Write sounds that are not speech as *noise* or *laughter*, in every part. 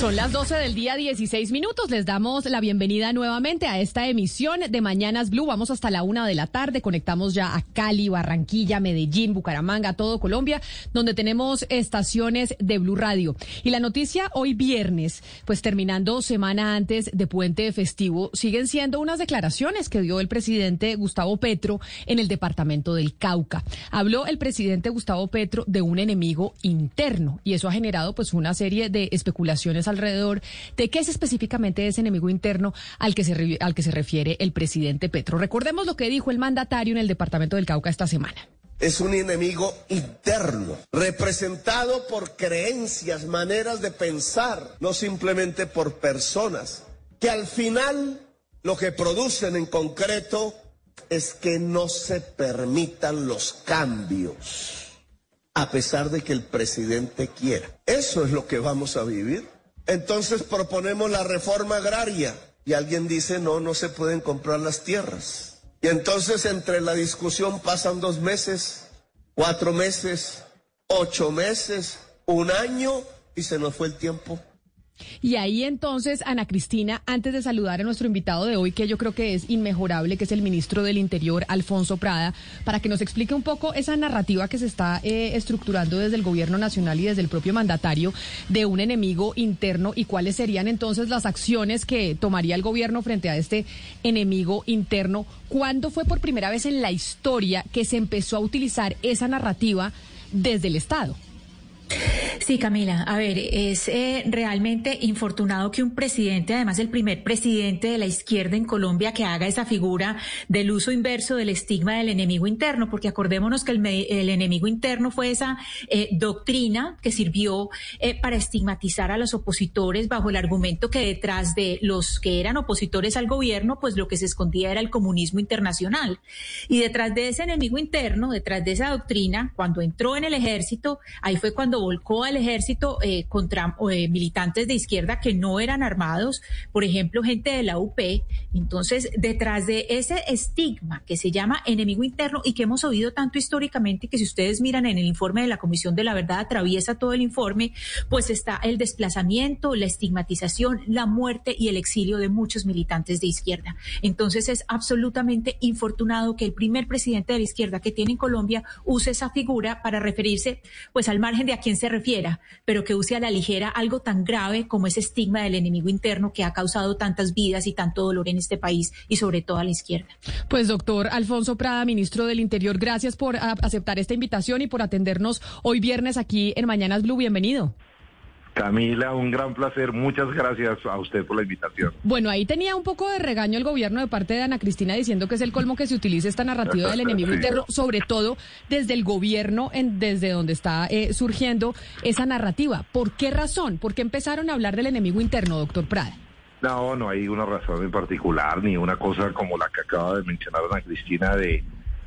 Son las 12 del día, 16 minutos. Les damos la bienvenida nuevamente a esta emisión de Mañanas Blue. Vamos hasta la una de la tarde. Conectamos ya a Cali, Barranquilla, Medellín, Bucaramanga, todo Colombia, donde tenemos estaciones de Blue Radio. Y la noticia hoy viernes, pues terminando semana antes de puente festivo, siguen siendo unas declaraciones que dio el presidente Gustavo Petro en el departamento del Cauca. Habló el presidente Gustavo Petro de un enemigo interno y eso ha generado pues una serie de especulaciones alrededor de qué es específicamente ese enemigo interno al que se, al que se refiere el presidente Petro. Recordemos lo que dijo el mandatario en el departamento del Cauca esta semana. Es un enemigo interno, representado por creencias, maneras de pensar, no simplemente por personas, que al final lo que producen en concreto es que no se permitan los cambios, a pesar de que el presidente quiera. Eso es lo que vamos a vivir. Entonces proponemos la reforma agraria y alguien dice, no, no se pueden comprar las tierras. Y entonces entre la discusión pasan dos meses, cuatro meses, ocho meses, un año y se nos fue el tiempo. Y ahí entonces, Ana Cristina, antes de saludar a nuestro invitado de hoy, que yo creo que es inmejorable, que es el ministro del Interior, Alfonso Prada, para que nos explique un poco esa narrativa que se está eh, estructurando desde el gobierno nacional y desde el propio mandatario de un enemigo interno y cuáles serían entonces las acciones que tomaría el gobierno frente a este enemigo interno. ¿Cuándo fue por primera vez en la historia que se empezó a utilizar esa narrativa desde el Estado? Sí, Camila. A ver, es eh, realmente infortunado que un presidente, además el primer presidente de la izquierda en Colombia, que haga esa figura del uso inverso del estigma del enemigo interno, porque acordémonos que el, enemigo interno fue esa eh, doctrina que sirvió eh, para estigmatizar a los opositores bajo el argumento que detrás de los que eran opositores al gobierno, pues lo que se escondía era el comunismo internacional. Y detrás de ese enemigo interno, detrás de esa doctrina, cuando entró en el ejército, ahí fue cuando volcó al ejército eh, contra eh, militantes de izquierda que no eran armados, por ejemplo, gente de la UP. Entonces, detrás de ese estigma que se llama enemigo interno y que hemos oído tanto históricamente, que si ustedes miran en el informe de la Comisión de la Verdad, atraviesa todo el informe, pues está el desplazamiento, la estigmatización, la muerte y el exilio de muchos militantes de izquierda. Entonces, es absolutamente infortunado que el primer presidente de la izquierda que tiene en Colombia use esa figura para referirse pues al margen de a quién se refiera, pero que use a la ligera algo tan grave como ese estigma del enemigo interno que ha causado tantas vidas y tanto dolor en este país y sobre todo a la izquierda. Pues doctor Alfonso Prada, ministro del Interior, gracias por aceptar esta invitación y por atendernos hoy viernes aquí en Mañanas Blue. Bienvenido. Camila, un gran placer. Muchas gracias a usted por la invitación. Bueno, ahí tenía un poco de regaño el gobierno de parte de Ana Cristina diciendo que es el colmo que se utilice esta narrativa del *laughs* enemigo interno, sobre todo desde el gobierno, en, desde donde está eh, surgiendo esa narrativa. ¿Por qué razón? ¿Por qué empezaron a hablar del enemigo interno, doctor Prada? No, no hay una razón en particular, ni una cosa como la que acaba de mencionar Ana Cristina de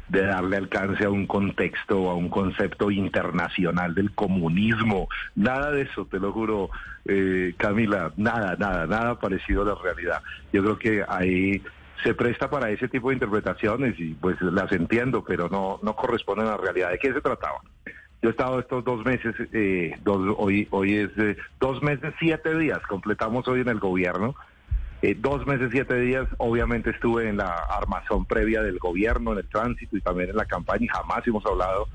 de darle alcance a un contexto, a un concepto internacional del comunismo. Nada de eso, te lo juro, eh, Camila, nada, nada, nada parecido a la realidad. Yo creo que ahí se presta para ese tipo de interpretaciones y pues las entiendo, pero no, no corresponden a la realidad. ¿De qué se trataba? Yo he estado estos dos meses, eh, dos, hoy, hoy es eh, dos meses, siete días, completamos hoy en el gobierno eh, dos meses, siete días, obviamente estuve en la armazón previa del gobierno, en el tránsito y también en la campaña y jamás hemos hablado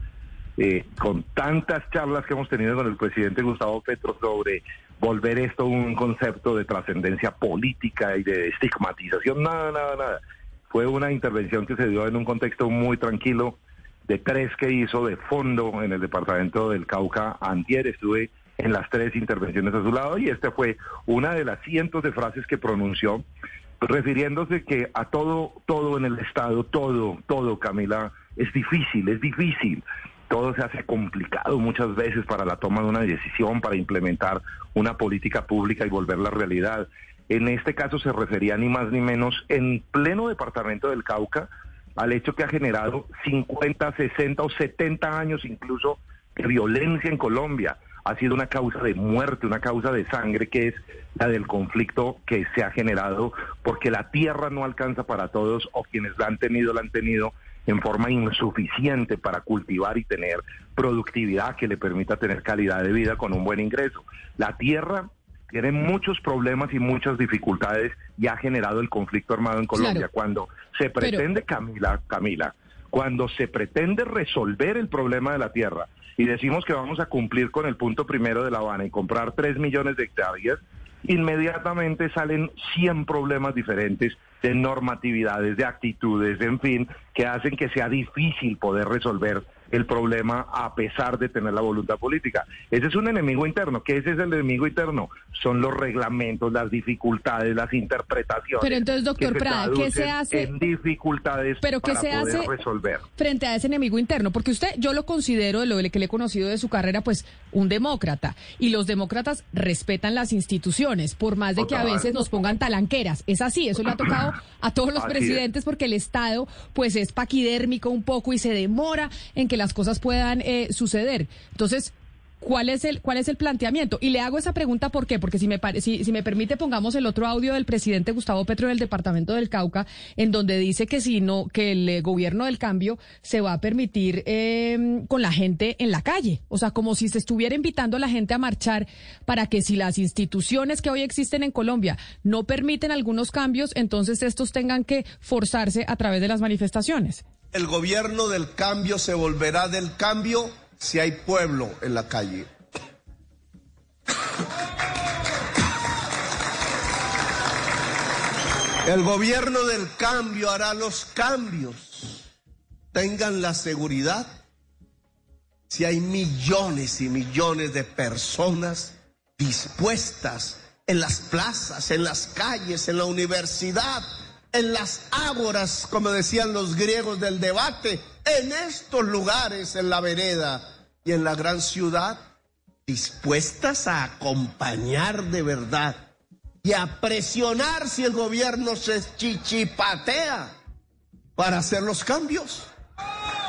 eh, con tantas charlas que hemos tenido con el presidente Gustavo Petro sobre volver esto un concepto de trascendencia política y de estigmatización, nada, nada, nada. Fue una intervención que se dio en un contexto muy tranquilo, de tres que hizo de fondo en el departamento del Cauca. Antier estuve en las tres intervenciones a su lado y esta fue una de las cientos de frases que pronunció refiriéndose que a todo, todo en el Estado, todo, todo, Camila, es difícil, es difícil. Todo se hace complicado muchas veces para la toma de una decisión, para implementar una política pública y volverla realidad. En este caso se refería ni más ni menos en pleno departamento del Cauca al hecho que ha generado 50, 60 o 70 años incluso de violencia en Colombia. Ha sido una causa de muerte, una causa de sangre que es la del conflicto que se ha generado porque la tierra no alcanza para todos o quienes la han tenido la han tenido en forma insuficiente para cultivar y tener productividad que le permita tener calidad de vida con un buen ingreso. La tierra tiene muchos problemas y muchas dificultades y ha generado el conflicto armado en Colombia. Cuando se pretende, Camila, Camila, cuando se pretende resolver el problema de la tierra y decimos que vamos a cumplir con el punto primero de La Habana y comprar 3 millones de hectáreas, inmediatamente salen 100 problemas diferentes de normatividades, de actitudes, en fin, que hacen que sea difícil poder resolver el problema a pesar de tener la voluntad política. Ese es un enemigo interno. ¿Qué es ese enemigo interno? Son los reglamentos, las dificultades, las interpretaciones. Pero entonces, doctor Prada, ¿qué se hace? En dificultades ¿Pero qué se hace resolver. Frente a ese enemigo interno, porque usted, yo lo considero, de lo que le he conocido de su carrera, pues un demócrata. Y los demócratas respetan las instituciones, por más de que a veces nos pongan talanqueras. Es así, eso le ha tocado a todos los presidentes, porque el Estado, pues es paquidérmico un poco y se demora en que la las cosas puedan eh, suceder. Entonces, ¿Cuál es el cuál es el planteamiento? Y le hago esa pregunta ¿por qué? Porque si me si, si me permite pongamos el otro audio del presidente Gustavo Petro del departamento del Cauca en donde dice que si no que el eh, gobierno del cambio se va a permitir eh, con la gente en la calle, o sea como si se estuviera invitando a la gente a marchar para que si las instituciones que hoy existen en Colombia no permiten algunos cambios, entonces estos tengan que forzarse a través de las manifestaciones. El gobierno del cambio se volverá del cambio si hay pueblo en la calle. El gobierno del cambio hará los cambios. Tengan la seguridad si hay millones y millones de personas dispuestas en las plazas, en las calles, en la universidad, en las ágoras, como decían los griegos del debate, en estos lugares, en la vereda y en la gran ciudad, dispuestas a acompañar de verdad y a presionar si el gobierno se chichipatea para hacer los cambios.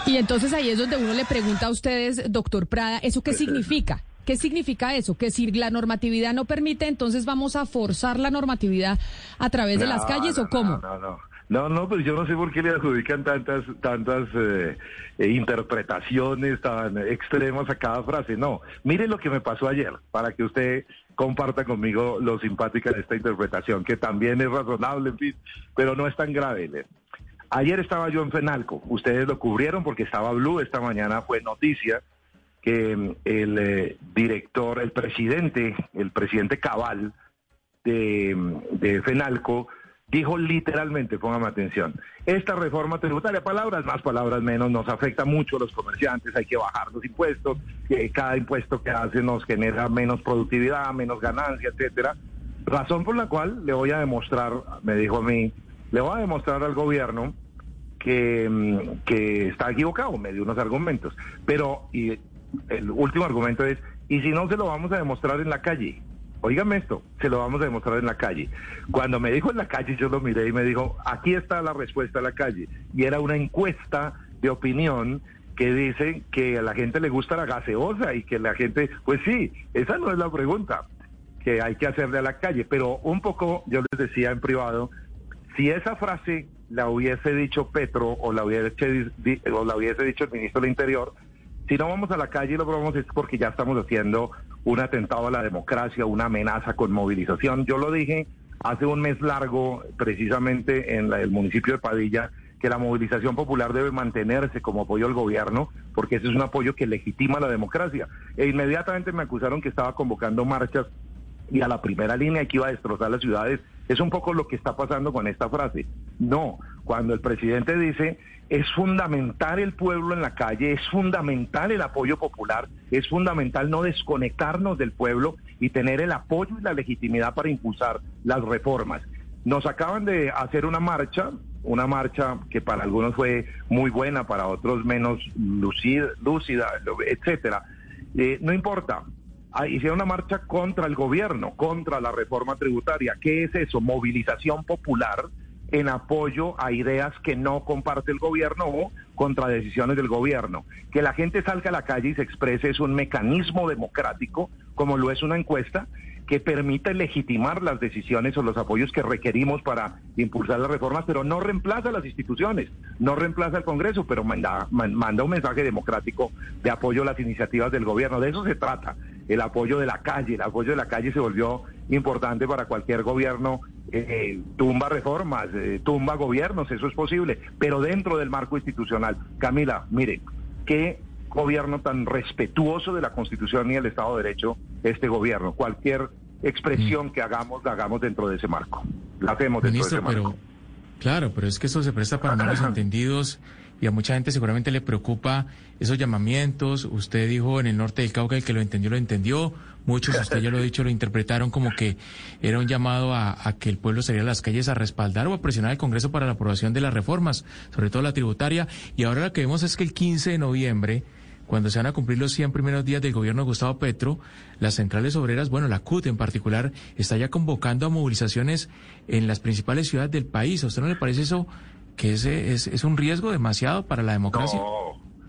Y entonces ahí es donde uno le pregunta a ustedes, doctor Prada, ¿eso qué significa? ¿Qué significa eso? Que si la normatividad no permite, entonces vamos a forzar la normatividad a través de las calles o cómo? No, no, no. No, pues yo no sé por qué le adjudican tantas tantas eh, eh, interpretaciones tan extremas a cada frase. No, mire lo que me pasó ayer, para que usted comparta conmigo lo simpática de esta interpretación, que también es razonable, en fin, pero no es tan grave. Ayer estaba yo en Fenalco, ustedes lo cubrieron porque estaba Blue, esta mañana fue noticia que mm, el eh, director, el presidente, el presidente Cabal de, mm, de, FENALCO, dijo literalmente, póngame atención, esta reforma tributaria, palabras más, palabras menos, nos afecta mucho a los comerciantes, hay que bajar los impuestos, cada impuesto que hace nos genera menos productividad, menos ganancia, etcétera. Razón por la cual le voy a demostrar, me dijo a mí, le voy a demostrar al gobierno que, mm, que está equivocado, me dio unos argumentos. Pero, y el último argumento es, y si no se lo vamos a demostrar en la calle. Óigame esto, se lo vamos a demostrar en la calle. Cuando me dijo en la calle, yo lo miré y me dijo, aquí está la respuesta a la calle. Y era una encuesta de opinión que dice que a la gente le gusta la gaseosa y que la gente, pues sí, esa no es la pregunta que hay que hacerle a la calle, pero un poco, yo les decía en privado, si esa frase la hubiese dicho Petro o la hubiese, o la hubiese dicho el ministro del Interior, si no vamos a la calle y lo probamos es porque ya estamos haciendo un atentado a la democracia, una amenaza con movilización. Yo lo dije hace un mes largo, precisamente en el municipio de Padilla, que la movilización popular debe mantenerse como apoyo al gobierno, porque ese es un apoyo que legitima la democracia. E inmediatamente me acusaron que estaba convocando marchas y a la primera línea que iba a destrozar las ciudades. Es un poco lo que está pasando con esta frase. No, cuando el presidente dice es fundamental el pueblo en la calle, es fundamental el apoyo popular, es fundamental no desconectarnos del pueblo y tener el apoyo y la legitimidad para impulsar las reformas. Nos acaban de hacer una marcha, una marcha que para algunos fue muy buena, para otros menos lúcida, lúcida etcétera. Eh, no importa, ah, hicieron una marcha contra el gobierno, contra la reforma tributaria. ¿Qué es eso? Movilización popular en apoyo a ideas que no comparte el gobierno o contra decisiones del gobierno. Que la gente salga a la calle y se exprese es un mecanismo democrático, como lo es una encuesta, que permite legitimar las decisiones o los apoyos que requerimos para impulsar las reformas, pero no reemplaza las instituciones, no reemplaza el Congreso, pero manda, manda un mensaje democrático de apoyo a las iniciativas del gobierno. De eso se trata, el apoyo de la calle. El apoyo de la calle se volvió importante para cualquier gobierno. Eh, tumba reformas, eh, tumba gobiernos, eso es posible, pero dentro del marco institucional. Camila, mire, qué gobierno tan respetuoso de la Constitución y el Estado de Derecho este gobierno. Cualquier expresión mm. que hagamos, la hagamos dentro de ese marco. La hacemos dentro de ese marco. claro, pero es que eso se presta para malos *clears throat* entendidos y a mucha gente seguramente le preocupa esos llamamientos. Usted dijo en el norte del Cauca, el que lo entendió, lo entendió. Muchos, usted ya lo ha dicho, lo interpretaron como que era un llamado a, a, que el pueblo saliera a las calles a respaldar o a presionar al Congreso para la aprobación de las reformas, sobre todo la tributaria. Y ahora lo que vemos es que el 15 de noviembre cuando se van a cumplir los 100 primeros días del gobierno de Gustavo Petro, las centrales obreras, bueno, la CUT en particular, está ya convocando a movilizaciones en las principales ciudades del país. ¿A usted no le parece eso que es, es, es un riesgo demasiado para la democracia?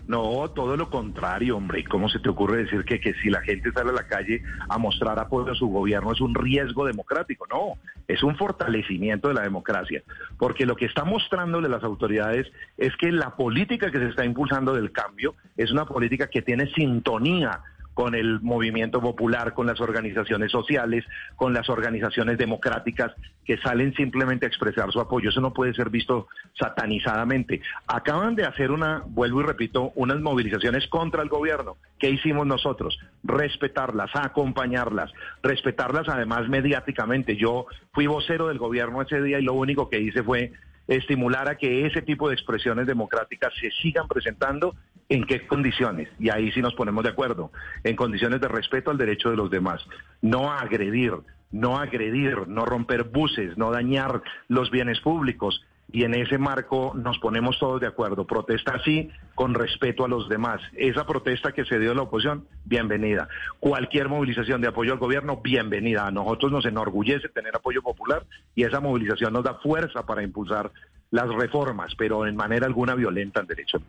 No, todo lo contrario, hombre. ¿Cómo se te ocurre decir que, que si la gente sale a la calle a mostrar apoyo a su gobierno es un riesgo democrático? No, es un fortalecimiento de la democracia. Porque lo que está mostrándole las autoridades es que la política que se está impulsando del cambio es una política que tiene sintonía con el movimiento popular, con las organizaciones sociales, con las organizaciones democráticas que salen simplemente a expresar su apoyo. Eso no puede ser visto satanizadamente. Acaban de hacer una, vuelvo y repito, unas movilizaciones contra el gobierno. ¿Qué hicimos nosotros? Respetarlas, acompañarlas, respetarlas además mediáticamente. Yo fui vocero del gobierno ese día y lo único que hice fue estimular a que ese tipo de expresiones democráticas se sigan presentando en qué condiciones, y ahí sí nos ponemos de acuerdo, en condiciones de respeto al derecho de los demás, no agredir, no agredir, no romper buses, no dañar los bienes públicos, y en ese marco nos ponemos todos de acuerdo. Protesta así, con respeto a los demás. Esa protesta que se dio en la oposición, bienvenida. Cualquier movilización de apoyo al gobierno, bienvenida. A nosotros nos enorgullece tener apoyo popular y esa movilización nos da fuerza para impulsar las reformas, pero en manera alguna violenta al derecho.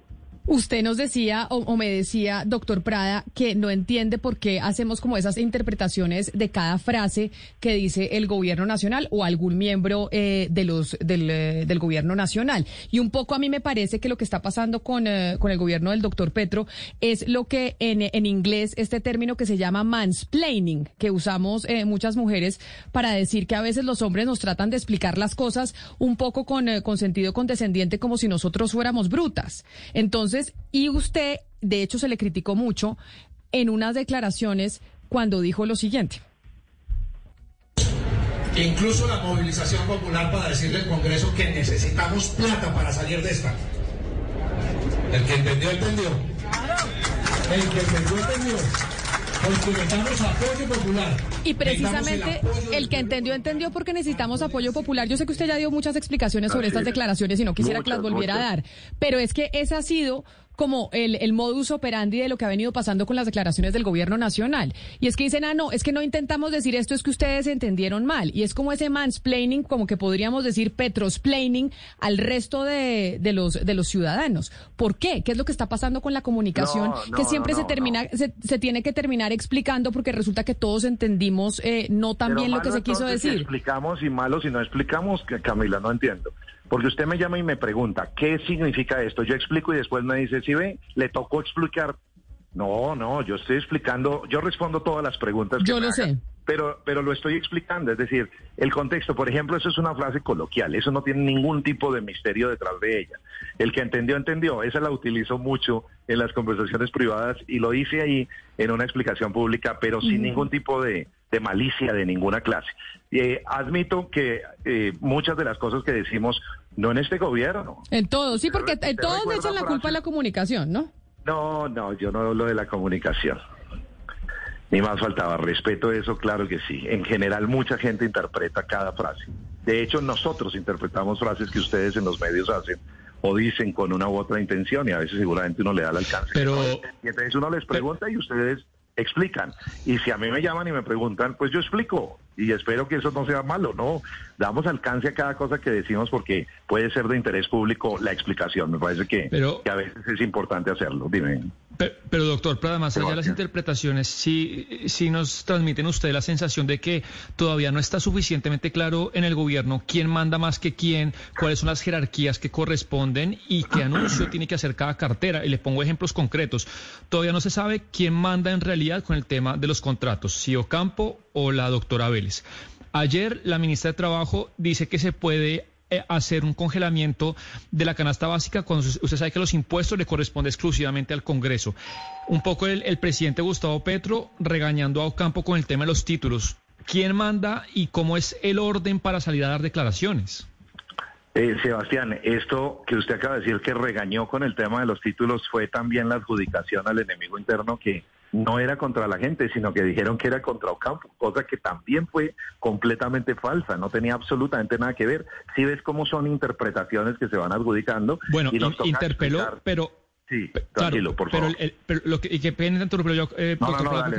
Usted nos decía o, me decía, doctor Prada, que no entiende por qué hacemos como esas interpretaciones de cada frase que dice el gobierno nacional o algún miembro eh, de los del, eh, gobierno nacional. Y un poco a mí me parece que lo que está pasando con, eh, con el gobierno del doctor Petro es lo que en, en, inglés, este término que se llama mansplaining, que usamos muchas mujeres para decir que a veces los hombres nos tratan de explicar las cosas un poco con, con sentido condescendiente como si nosotros fuéramos brutas. Entonces, y usted, de hecho, se le criticó mucho en unas declaraciones cuando dijo lo siguiente. Incluso la movilización popular para decirle al Congreso que necesitamos plata para salir de esta. El que entendió, entendió. El que entendió, entendió. Apoyo popular. Y precisamente el, que entendió, entendió porque necesitamos apoyo popular. Yo sé que usted ya dio muchas explicaciones sobre estas declaraciones y no quisiera que las volviera a dar, pero es que ese ha sido como el, el modus operandi de lo que ha venido pasando con las declaraciones del gobierno nacional. Y es que dicen, ah, no, es que no intentamos decir esto, es que ustedes entendieron mal. Y es como ese mansplaining, como que podríamos decir petrosplaining al resto de, de, los, de los ciudadanos. ¿Por qué? ¿Qué es lo que está pasando con la comunicación? que siempre se termina, se, se, tiene que terminar explicando porque resulta que todos entendimos eh, no tan bien lo que se quiso decir. Si explicamos y malo si no explicamos, Camila, no entiendo. Porque usted me llama y me pregunta, ¿qué significa esto? Yo explico y después me dice, si ve, le tocó explicar. No, no, yo estoy explicando, yo respondo todas las preguntas. Que yo lo sé. Pero, pero lo estoy explicando, es decir, el contexto, por ejemplo, eso es una frase coloquial, eso no tiene ningún tipo de misterio detrás de ella. El que entendió, entendió, esa la utilizo mucho en las conversaciones privadas y lo hice ahí en una explicación pública, pero sin ningún tipo de, de malicia de ninguna clase. Eh, admito que eh, muchas de las cosas que decimos, no en este gobierno. En todo, sí, porque en todos le echan la culpa a la comunicación, ¿no? No, no, yo no hablo de la comunicación. Ni más faltaba respeto eso, claro que sí. En general, mucha gente interpreta cada frase. De hecho, nosotros interpretamos frases que ustedes en los medios hacen o dicen con una u otra intención y a veces seguramente uno le da el alcance. Pero... Y entonces uno les pregunta y ustedes explican. Y si a mí me llaman y me preguntan, pues yo explico. Y espero que eso no sea malo, ¿no? Damos alcance a cada cosa que decimos porque puede ser de interés público la explicación. Me parece que, que a veces es importante hacerlo. Dime. Pero, doctor Prada, más allá de las interpretaciones, sí, sí nos transmiten usted la sensación de que todavía no está suficientemente claro en el gobierno quién manda más que quién, cuáles son las jerarquías que corresponden y qué anuncio tiene que hacer cada cartera. Y le pongo ejemplos concretos. Todavía no se sabe quién manda en realidad con el tema de los contratos, si Ocampo o la doctora Vélez. Ayer la ministra de Trabajo dice que se puede hacer un congelamiento de la canasta básica cuando usted sabe que los impuestos le corresponden exclusivamente al Congreso. Un poco el, presidente Gustavo Petro regañando a Ocampo con el tema de los títulos. ¿Quién manda y cómo es el orden para salir a dar declaraciones? Eh, Sebastián, esto que usted acaba de decir que regañó con el tema de los títulos fue también la adjudicación al enemigo interno que no era contra la gente, sino que dijeron que era contra Ocampo, cosa que también fue completamente falsa, no tenía absolutamente nada que ver. Si ves cómo son interpretaciones que se van adjudicando. Bueno, y interpeló, pero Sí, tranquilo, por favor. Pero, lo que, y que tanto, pero yo, eh,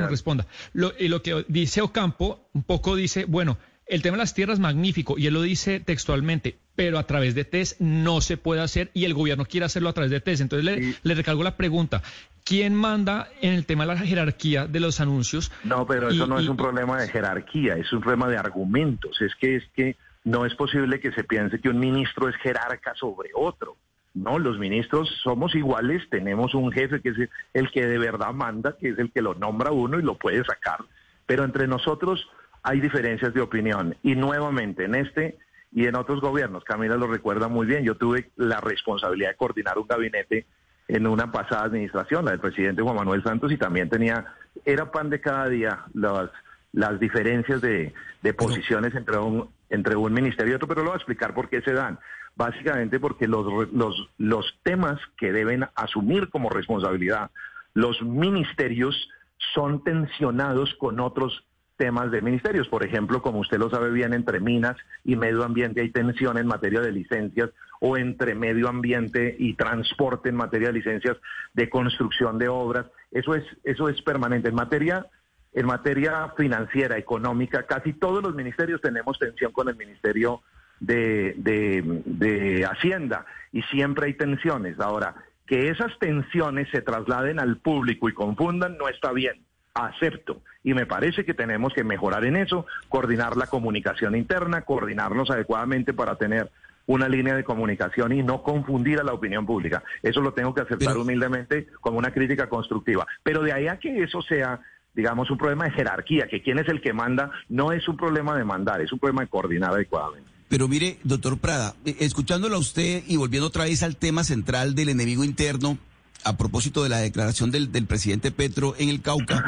responda. Lo, y lo que dice Ocampo, un poco dice, bueno, el tema de las tierras magnífico, y él lo dice textualmente, pero a través de TES no se puede hacer y el gobierno quiere hacerlo a través de TES. Entonces le, le recalco la pregunta, ¿Quién manda en el tema de la jerarquía de los anuncios? No, pero eso no es un problema de jerarquía, es un problema de argumentos. Es que es que no es posible que se piense que un ministro es jerarca sobre otro. No, los ministros somos iguales, tenemos un jefe que es el que de verdad manda, que es el que lo nombra uno y lo puede sacar. Pero entre nosotros hay diferencias de opinión. Y nuevamente, en este y en otros gobiernos, Camila lo recuerda muy bien, yo tuve la responsabilidad de coordinar un gabinete en una pasada administración, la del presidente Juan Manuel Santos, y también tenía, era pan de cada día las, las diferencias de, posiciones entre un, entre un ministerio y otro, pero lo voy a explicar por qué se dan. Básicamente porque los, los, los temas que deben asumir como responsabilidad los ministerios son tensionados con otros temas de ministerios. Por ejemplo, como usted lo sabe bien, entre minas y medio ambiente hay tensión en materia de licencias o entre medio ambiente y transporte en materia de licencias de construcción de obras. Eso es, eso es permanente. En materia, en materia financiera, económica, casi todos los ministerios tenemos tensión con el Ministerio de, de, de Hacienda y siempre hay tensiones. Ahora, que esas tensiones se trasladen al público y confundan no está bien acepto. Y me parece que tenemos que mejorar en eso, coordinar la comunicación interna, coordinarnos adecuadamente para tener una línea de comunicación y no confundir a la opinión pública. Eso lo tengo que aceptar humildemente como una crítica constructiva. Pero de ahí a que eso sea, digamos, un problema de jerarquía, que quién es el que manda, no es un problema de mandar, es un problema de coordinar adecuadamente. Pero mire, doctor Prada, eh, escuchándolo a usted y volviendo otra vez al tema central del enemigo interno, a propósito de la declaración del, del presidente Petro en el Cauca,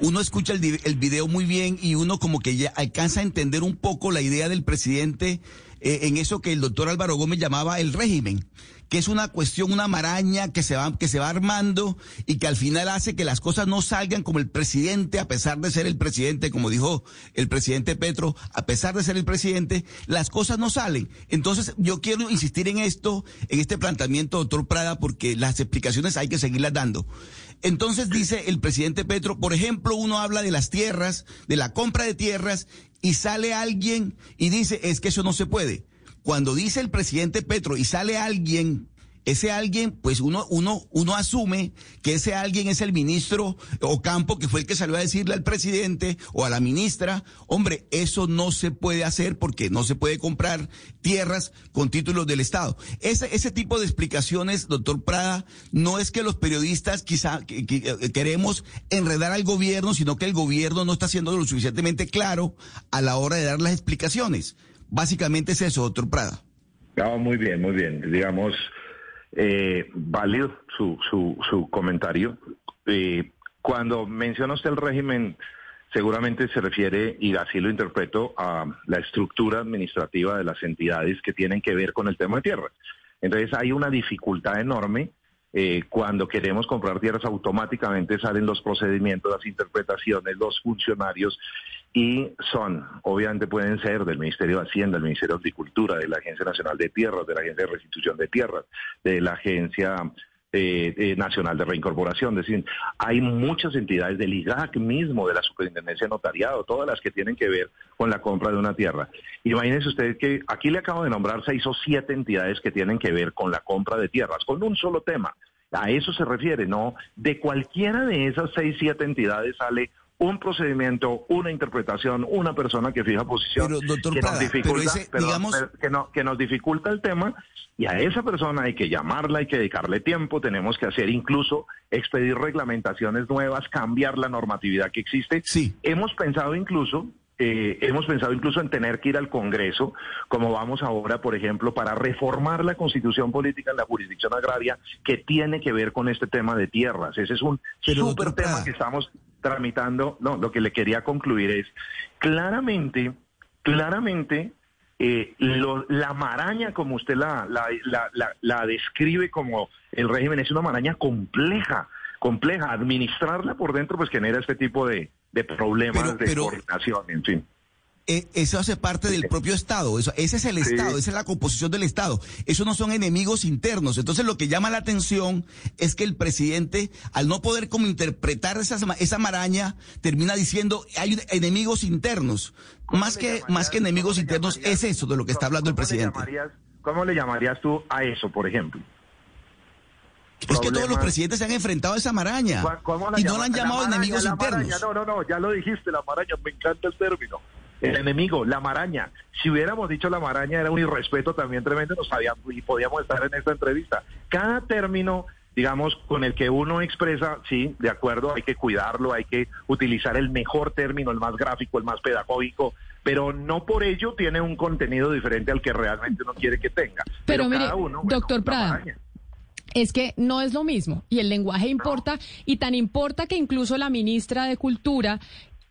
uno escucha el, el video muy bien y uno como que ya alcanza a entender un poco la idea del presidente eh, en eso que el doctor Álvaro Gómez llamaba el régimen que es una cuestión, una maraña que se va, que se va armando y que al final hace que las cosas no salgan como el presidente, a pesar de ser el presidente, como dijo el presidente Petro, a pesar de ser el presidente, las cosas no salen. Entonces, yo quiero insistir en esto, en este planteamiento, doctor Prada, porque las explicaciones hay que seguirlas dando. Entonces dice el presidente Petro, por ejemplo, uno habla de las tierras, de la compra de tierras, y sale alguien y dice, es que eso no se puede cuando dice el presidente Petro y sale alguien ese alguien, pues uno, uno, uno asume que ese alguien es el ministro Ocampo, que fue el que salió a decirle al presidente o a la ministra, hombre, eso no se puede hacer porque no se puede comprar tierras con títulos del Estado. Ese, ese tipo de explicaciones, doctor Prada, no es que los periodistas quizá queremos enredar al gobierno, sino que el gobierno no está siendo lo suficientemente claro a la hora de dar las explicaciones. Básicamente es eso, doctor Prada. No, muy bien, muy bien. Digamos, eh, válido su, su, su comentario. Eh, cuando menciona usted el régimen, seguramente se refiere, y así lo interpreto, a la estructura administrativa de las entidades que tienen que ver con el tema de tierras. Entonces hay una dificultad enorme. Eh, cuando queremos comprar tierras, automáticamente salen los procedimientos, las interpretaciones, los funcionarios y son, obviamente pueden ser del Ministerio de Hacienda, del Ministerio de Agricultura, de la Agencia Nacional de Tierras, de la Agencia de Restitución de Tierras, de la Agencia eh, eh, Nacional de Reincorporación. Es decir, hay muchas entidades del IGAC mismo, de la Superintendencia de Notariado, todas las que tienen que ver con la compra de una tierra. Imagínense ustedes que aquí le acabo de nombrar seis o siete entidades que tienen que ver con la compra de tierras, con un solo tema. A eso se refiere, ¿no? De cualquiera de esas seis, siete entidades sale un procedimiento, una interpretación, una persona que fija posición que, nos dificulta, que, no, que nos dificulta el tema y a esa persona hay que llamarla, hay que dedicarle tiempo, tenemos que hacer incluso expedir reglamentaciones nuevas, cambiar la normatividad que existe. Sí. Hemos pensado incluso eh, hemos pensado incluso en tener que ir al Congreso, como vamos ahora, por ejemplo, para reformar la constitución política en la jurisdicción agraria que tiene que ver con este tema de tierras. Ese es un súper tema que estamos tramitando. No, lo que le quería concluir es, claramente, claramente, eh, la maraña, como usted la, la, la, la describe como el régimen, es una maraña compleja compleja. Administrarla por dentro pues genera este tipo de, de problemas de coordinación, en fin. Eh, eso hace parte del propio Estado, eso, ese es el Estado, esa es la composición del Estado. Eso no son enemigos internos. Entonces lo que llama la atención es que el presidente, al no poder como interpretar esa, esa maraña, termina diciendo hay enemigos internos. Más que, más que enemigos internos, es eso de lo que está hablando el presidente. ¿Cómo le llamarías tú a eso, por ejemplo? Es que todos los presidentes se han enfrentado a esa maraña y no la han llamado enemigos internos. no, no, no, ya lo dijiste, la maraña, me encanta el término. El enemigo, la maraña. Si hubiéramos dicho la maraña era un irrespeto también tremendo, nos sabíamos y podíamos estar en esta entrevista. Cada término, digamos, con el que uno expresa, sí, de acuerdo, hay que cuidarlo, hay que utilizar el mejor término, el más gráfico, el más pedagógico, pero no por ello tiene un contenido diferente al que realmente uno quiere que tenga. Pero, mire, doctor Prada, es que no es lo mismo y el lenguaje importa y tan importa que incluso la ministra de Cultura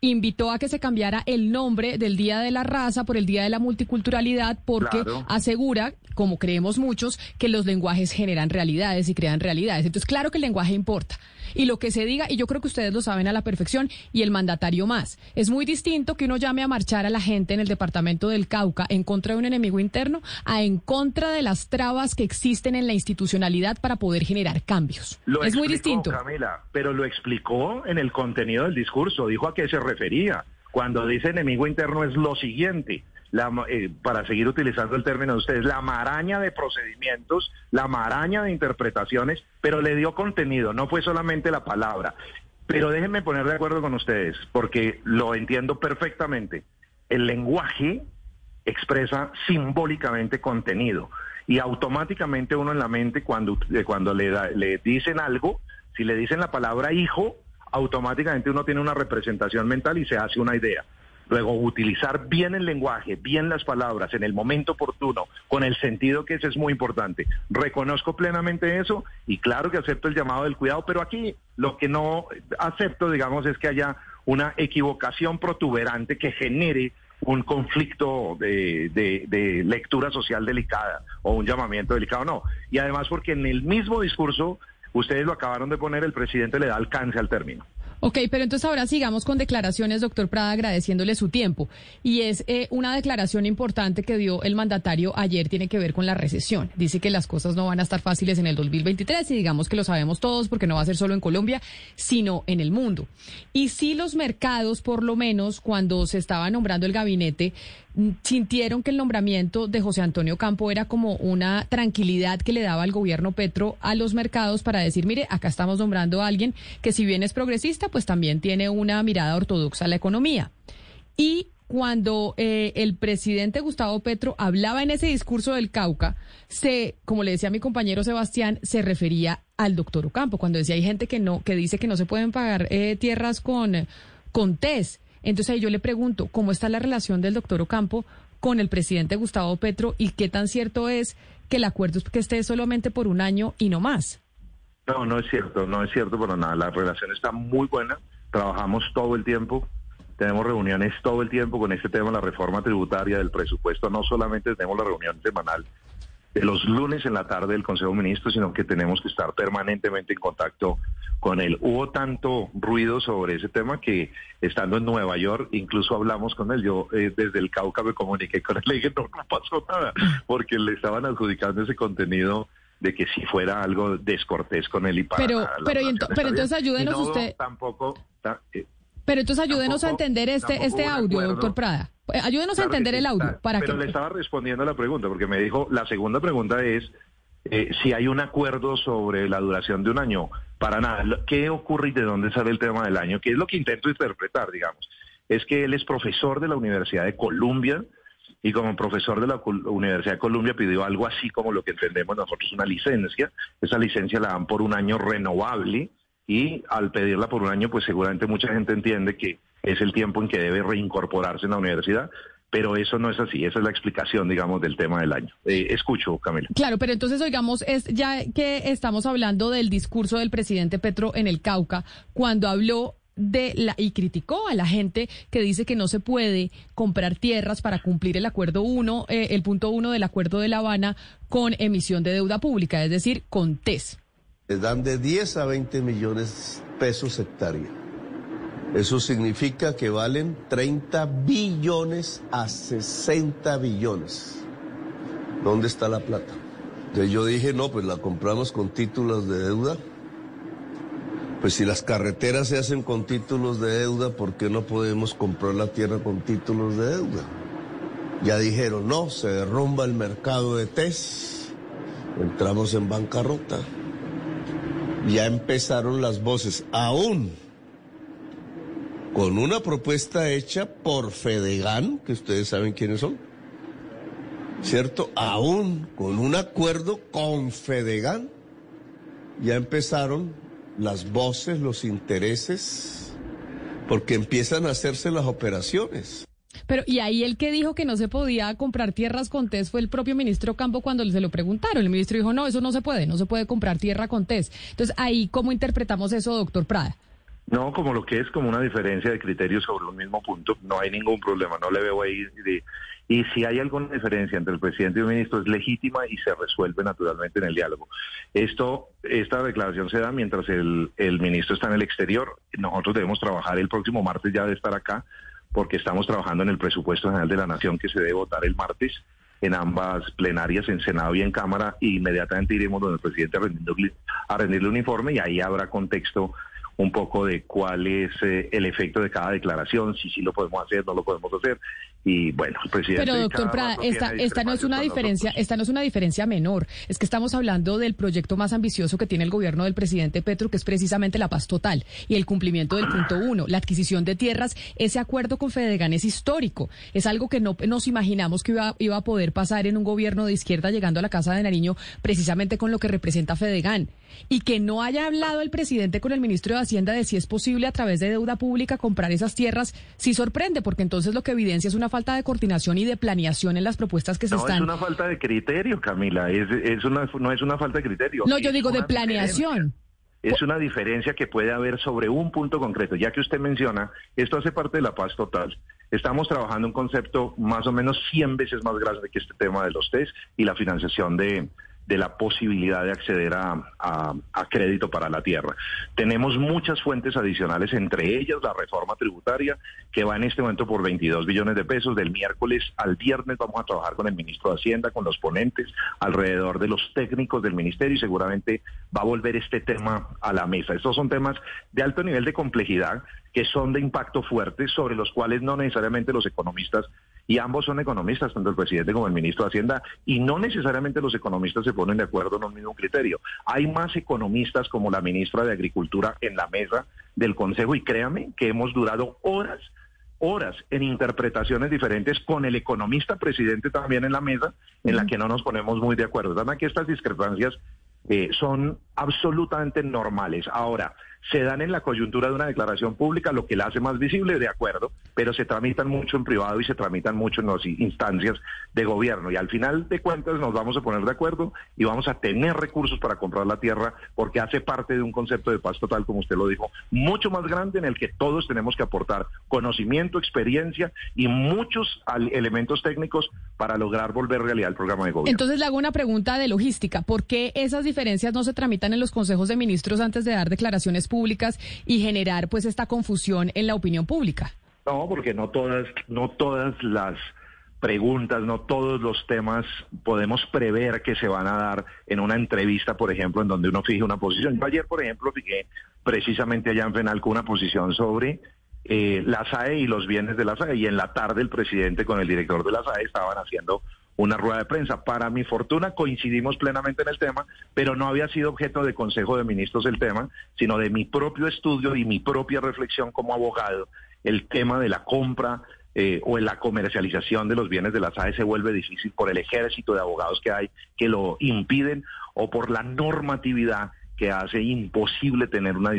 invitó a que se cambiara el nombre del Día de la Raza por el Día de la Multiculturalidad porque asegura, como creemos muchos, que los lenguajes generan realidades y crean realidades. Entonces, claro que el lenguaje importa y lo que se diga, y yo creo que ustedes lo saben a la perfección, y el mandatario más. Es muy distinto que uno llame a marchar a la gente en el departamento del Cauca en contra de un enemigo interno a en contra de las trabas que existen en la institucionalidad para poder generar cambios. es muy distinto. Camila, pero lo explicó en el contenido del discurso, dijo a qué se refería. Cuando dice enemigo interno es lo siguiente la, eh, para seguir utilizando el término de ustedes, la maraña de procedimientos, la maraña de interpretaciones, pero le dio contenido, no fue solamente la palabra. Pero déjenme poner de acuerdo con ustedes, porque lo entiendo perfectamente. El lenguaje expresa simbólicamente contenido y automáticamente uno en la mente cuando, eh, cuando le, le dicen algo, si le dicen la palabra hijo, automáticamente uno tiene una representación mental y se hace una idea. Luego, utilizar bien el lenguaje, bien las palabras, en el momento oportuno, con el sentido que ese es muy importante. Reconozco plenamente eso y claro que acepto el llamado del cuidado, pero aquí lo que no acepto, digamos, es que haya una equivocación protuberante que genere un conflicto de, de, lectura social delicada o un llamamiento delicado, no. Y además porque en el mismo discurso, ustedes lo acabaron de poner, el presidente le da alcance al término. Ok, pero entonces ahora sigamos con declaraciones, doctor Prada, agradeciéndole su tiempo. Y es eh, una declaración importante que dio el mandatario ayer, tiene que ver con la recesión. Dice que las cosas no van a estar fáciles en el 2023 y digamos que lo sabemos todos porque no va a ser solo en Colombia, sino en el mundo. Y sí los mercados, por lo menos, cuando se estaba nombrando el gabinete, sintieron que el nombramiento de José Antonio Campo era como una tranquilidad que le daba al gobierno Petro a los mercados para decir, mire, acá estamos nombrando a alguien que si bien es progresista, pues también tiene una mirada ortodoxa a la economía. Y cuando eh, el presidente Gustavo Petro hablaba en ese discurso del Cauca, se, como le decía mi compañero Sebastián, se refería al doctor Ocampo, cuando decía hay gente que no, que dice que no se pueden pagar eh, tierras con, con TES. Entonces ahí yo le pregunto, ¿cómo está la relación del doctor Ocampo con el presidente Gustavo Petro y qué tan cierto es que el acuerdo esté solamente por un año y no más? No, no es cierto, no es cierto para nada. La relación está muy buena, trabajamos todo el tiempo, tenemos reuniones todo el tiempo con este tema, la reforma tributaria del presupuesto. No solamente tenemos la reunión semanal, de los lunes en la tarde del Consejo de Ministros, sino que tenemos que estar permanentemente en contacto con él. Hubo tanto ruido sobre ese tema que estando en Nueva York, incluso hablamos con él. Yo eh, desde el Cauca me comuniqué con él y le dije, no, no pasó nada, porque le estaban adjudicando ese contenido de que si fuera algo descortés con él y para Pero, pero, ento- pero entonces ayúdenos no, usted. Tampoco... ta- eh, Pero entonces ayúdenos a entender este, este audio, acuerdo. doctor Prada. Eh, Ayúdenos a Claro que entender el audio para pero que... le estaba respondiendo a la pregunta porque me dijo, la segunda pregunta es eh, si hay un acuerdo sobre la duración de un año. Para nada. ¿Qué ocurre y de dónde sale el tema del año? ¿Qué es lo que intento interpretar, digamos? Es que él es profesor de la Universidad de Columbia y como profesor de la Universidad de Columbia pidió algo así como lo que entendemos nosotros una licencia. Esa licencia la dan por un año renovable y al pedirla por un año, pues seguramente mucha gente entiende que es el tiempo en que debe reincorporarse en la universidad, pero eso no es así, esa es la explicación, digamos, del tema del año. Eh, escucho, Camila. Claro, pero entonces oigamos, es ya que estamos hablando del discurso del presidente Petro en el Cauca, cuando habló de la y criticó a la gente que dice que no se puede comprar tierras para cumplir el acuerdo uno, eh, el punto uno del acuerdo de La Habana con emisión de deuda pública, es decir, con TES. Les dan de 10 a 20 millones pesos hectárea. Eso significa que valen 30 billones a 60 billones. ¿Dónde está la plata? Entonces yo dije, no, pues la compramos con títulos de deuda. Pues si las carreteras se hacen con títulos de deuda, ¿por qué no podemos comprar la tierra con títulos de deuda? Ya dijeron, no, se derrumba el mercado de TES, entramos en bancarrota. Ya empezaron las voces, aún con una propuesta hecha por Fedegan, que ustedes saben quiénes son, ¿cierto? Aún con un acuerdo con Fedegan, ya empezaron las voces, los intereses, porque empiezan a hacerse las operaciones. Pero, y ahí el que dijo que no se podía comprar tierras con TES fue el propio ministro Campo cuando se lo preguntaron. El ministro dijo, no, eso no se puede, no se puede comprar tierra con TES. Entonces, ahí, ¿cómo interpretamos eso, doctor Prada? No, como lo que es como una diferencia de criterios sobre un mismo punto, no hay ningún problema, no le veo ahí. de- y si hay alguna diferencia entre el presidente y el ministro es legítima y se resuelve naturalmente en el diálogo. Esto, esta declaración se da mientras el, el ministro está en el exterior. Nosotros debemos trabajar el próximo martes ya de estar acá, porque estamos trabajando en el presupuesto general de la Nación que se debe votar el martes en ambas plenarias, en Senado y en Cámara, e inmediatamente iremos donde el presidente a rendirle, un informe y ahí habrá contexto un poco de cuál es eh, el efecto de cada declaración, si sí lo podemos hacer, no lo podemos hacer. Y bueno, el presidente... Pero doctor Prada, esta, esta no es una diferencia, esta no es una diferencia menor. Es que estamos hablando del proyecto más ambicioso que tiene el gobierno del presidente Petro, que es precisamente la paz total y el cumplimiento del punto uno, la adquisición de tierras. Ese acuerdo con Fedegan es histórico. Es algo que no nos imaginamos que iba, iba a poder pasar en un gobierno de izquierda llegando a la Casa de Nariño, precisamente con lo que representa Fedegan. Y que no haya hablado el presidente con el ministro de Hacienda de si es posible a través de deuda pública comprar esas tierras, sí sorprende, porque entonces lo que evidencia es una falta de coordinación y de planeación en las propuestas que se No, están. es una falta de criterio, Camila, es, es una, no es una falta de criterio. No, yo digo de planeación. Es una diferencia que puede haber sobre un punto concreto. Ya que usted menciona, esto hace parte de la paz total. Estamos trabajando un concepto más o menos 100 veces más grande que este tema de los test y la financiación de, de la posibilidad de acceder a, a- crédito para la tierra. Tenemos muchas fuentes adicionales, entre ellas la reforma tributaria, que va en este momento por 22 billones de pesos. Del miércoles al viernes vamos a trabajar con el ministro de Hacienda, con los ponentes, alrededor de los técnicos del ministerio y seguramente va a volver este tema a la mesa. Estos son temas de alto nivel de complejidad que son de impacto fuerte, sobre los cuales no necesariamente los economistas, y ambos son economistas, tanto el presidente como el ministro de Hacienda, y no necesariamente los economistas se ponen de acuerdo en un mismo criterio. Hay más economistas como la ministra de Agricultura en la mesa del Consejo, y créame que hemos durado horas horas en interpretaciones diferentes con el economista presidente también en la mesa, en la que no nos ponemos muy de acuerdo. Además que estas discrepancias eh, son absolutamente normales. Ahora, se dan en la coyuntura de una declaración pública, lo que la hace más visible, de acuerdo, pero se tramitan mucho en privado y se tramitan mucho en las instancias de gobierno. Y al final de cuentas nos vamos a poner de acuerdo y vamos a tener recursos para comprar la tierra porque hace parte de un concepto de paz total, como usted lo dijo, mucho más grande en el que todos tenemos que aportar conocimiento, experiencia y muchos elementos técnicos para lograr volver realidad el programa de gobierno. Entonces le hago una pregunta de logística. ¿Por qué esas diferencias no se tramitan en los consejos de ministros antes de dar declaraciones públicas y generar pues esta confusión en la opinión pública? No, porque no todas, no todas las preguntas, no todos los temas podemos prever que se van a dar en una entrevista, por ejemplo, en donde uno fije una posición. Yo ayer, por ejemplo, fijé precisamente allá en Fenalco una posición sobre eh, la SAE y los bienes de la SAE, y en la tarde el presidente con el director de la SAE estaban haciendo una rueda de prensa. Para mi fortuna coincidimos plenamente en el tema, pero no había sido objeto de Consejo de Ministros el tema, sino de mi propio estudio y mi propia reflexión como abogado. El tema de la compra eh, o en la comercialización de los bienes de la SAE se vuelve difícil por el ejército de abogados que hay que lo impiden o por la normatividad que hace imposible tener una,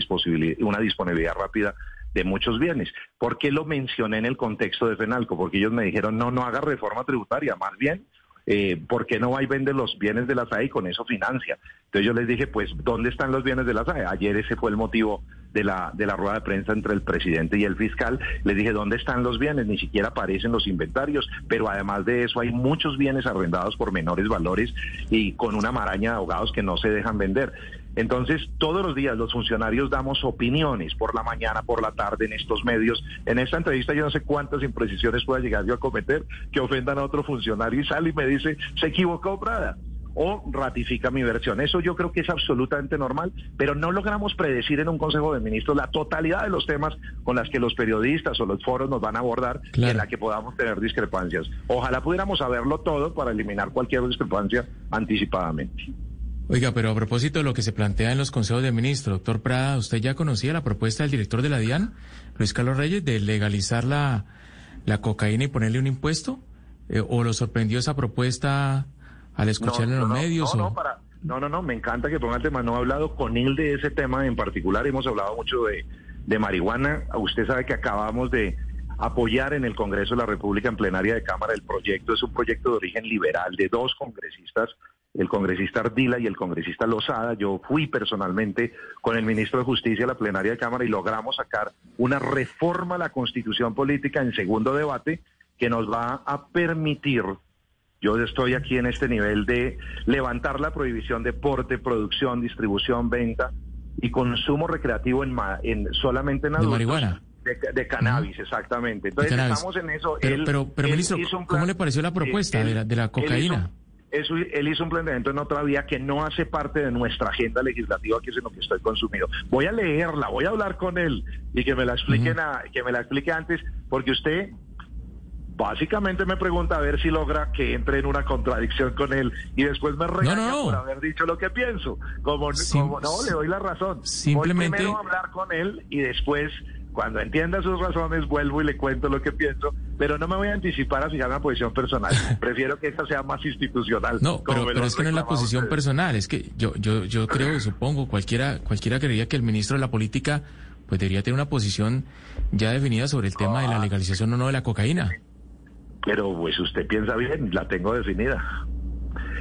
una disponibilidad rápida de muchos bienes. ¿Por qué lo mencioné en el contexto de FENALCO? Porque ellos me dijeron, no, no haga reforma tributaria, más bien, eh, ¿por qué no va y vende los bienes de la SAE y con eso financia? Entonces yo les dije, pues, ¿dónde están los bienes de la SAE? Ayer ese fue el motivo de la, de la rueda de prensa entre el presidente y el fiscal. Les dije, ¿dónde están los bienes? Ni siquiera aparecen los inventarios, pero además de eso hay muchos bienes arrendados por menores valores y con una maraña de abogados que no se dejan vender. Entonces, todos los días los funcionarios damos opiniones por la mañana, por la tarde en estos medios. En esta entrevista yo no sé cuántas imprecisiones pueda llegar yo a cometer que ofendan a otro funcionario y sale y me dice, se equivocó Prada o ratifica mi versión. Eso yo creo que es absolutamente normal, pero no logramos predecir en un Consejo de Ministros la totalidad de los temas con las que los periodistas o los foros nos van a abordar y en la que podamos tener discrepancias. Ojalá pudiéramos saberlo todo para eliminar cualquier discrepancia anticipadamente. Oiga, pero a propósito de lo que se plantea en los consejos de ministros, doctor Prada, ¿usted ya conocía la propuesta del director de la DIAN, Luis Carlos Reyes, de legalizar la, la cocaína y ponerle un impuesto? Eh, ¿O lo sorprendió esa propuesta al escuchar en los medios? No, no, para, no, no, no, me encanta que ponga el tema. No he hablado con él de ese tema en particular, hemos hablado mucho de, de marihuana. Usted sabe que acabamos de apoyar en el Congreso de la República en plenaria de Cámara el proyecto. Es un proyecto de origen liberal de dos congresistas el congresista Ardila y el congresista Lozada. Yo fui personalmente con el ministro de Justicia a la plenaria de Cámara y logramos sacar una reforma a la constitución política en segundo debate que nos va a permitir, yo estoy aquí en este nivel de levantar la prohibición de porte, producción, distribución, venta y consumo recreativo en, en solamente en adultos. De marihuana. De, cannabis, exactamente. Entonces estamos en eso. Pero, pero, ministro, ¿cómo le pareció la propuesta de, la, de la cocaína? Él hizo un planteamiento en otra vía que no hace parte de nuestra agenda legislativa, que es en lo que estoy consumido. Voy a leerla, voy a hablar con él y que me la expliquen que me la explique antes, porque usted básicamente me pregunta a ver si logra que entre en una contradicción con él y después me regaña por haber dicho lo que pienso. Como, no, le doy la razón. Simplemente Voy primero a hablar con él y después cuando entienda sus razones, vuelvo y le cuento lo que pienso, pero no me voy a anticipar a fijar una posición personal. *laughs* Prefiero que esta sea más institucional. No, pero, es que no es la posición personal, es que yo, yo, yo creo y supongo, cualquiera, cualquiera creería que el ministro de la política pues debería tener una posición ya definida sobre el tema de la legalización o no de la cocaína. Pero pues usted piensa bien, la tengo definida.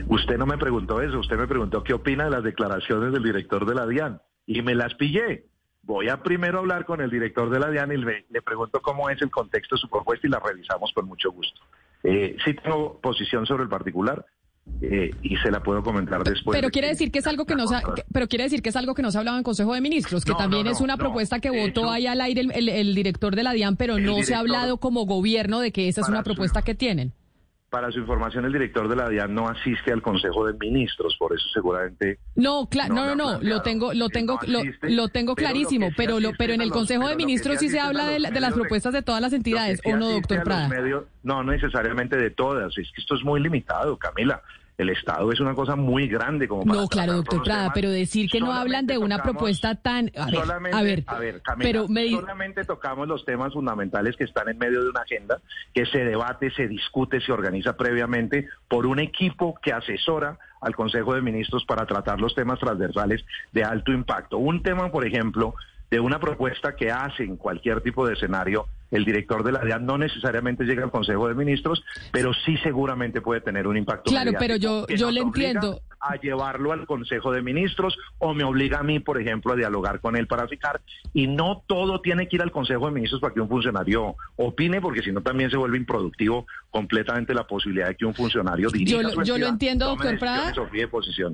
Usted no me preguntó eso, usted me preguntó qué opina de las declaraciones del director de la DIAN y me las pillé voy a primero hablar con el director de la DIAN y le, pregunto cómo es el contexto de su propuesta y la revisamos con mucho gusto. Eh, sí tengo posición sobre el particular. Eh, y se la puedo comentar después. Pero quiere decir que es algo que nos ha, pero quiere decir que es algo que nos ha hablado en Consejo de Ministros, que también es una propuesta que votó ahí al aire el, director de la DIAN, pero no se ha hablado como gobierno de que esa es una propuesta que tienen. Para su información, el director de la DIAN no asiste al Consejo de Ministros, por eso seguramente. No, no, no, no, lo tengo, lo tengo, lo, tengo clarísimo, pero, lo, pero en el Consejo de Ministros sí se habla de, las propuestas de todas las entidades, ¿o no, doctor Prada? no necesariamente de todas, es que esto es muy limitado, Camila. El Estado es una cosa muy grande como para No, claro, doctor Prada, pero decir que no hablan de una propuesta tan... A ver, solamente, a ver, Camila, pero me solamente tocamos los temas fundamentales que están en medio de una agenda que se debate, se discute, se organiza previamente por un equipo que asesora al Consejo de Ministros para tratar los temas transversales de alto impacto. Un tema, por ejemplo, de una propuesta que hace en cualquier tipo de escenario el director de la DIAN no necesariamente llega al Consejo de Ministros, pero sí seguramente puede tener un impacto. Claro, pero yo- yo le entiendo. a llevarlo al Consejo de Ministros o me obliga a mí, por ejemplo, a dialogar con él para fijar. Y no todo tiene que ir al Consejo de Ministros para que un funcionario opine, porque si no también se vuelve improductivo completamente la posibilidad de que un funcionario dirija. Yo su yo lo entiendo, doctor Prada.